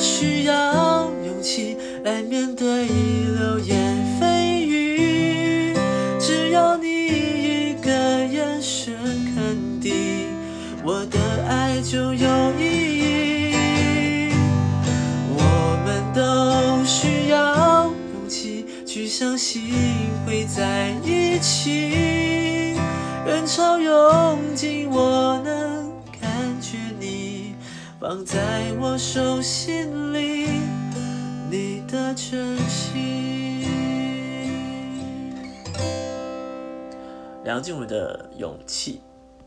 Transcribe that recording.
需要勇气来面对流言蜚语，只要你一个眼神肯定，我的爱就有意义。我们都需要勇气去相信会在一起，人潮拥挤，我能。放在我手心里，你的真心。梁静茹的勇气。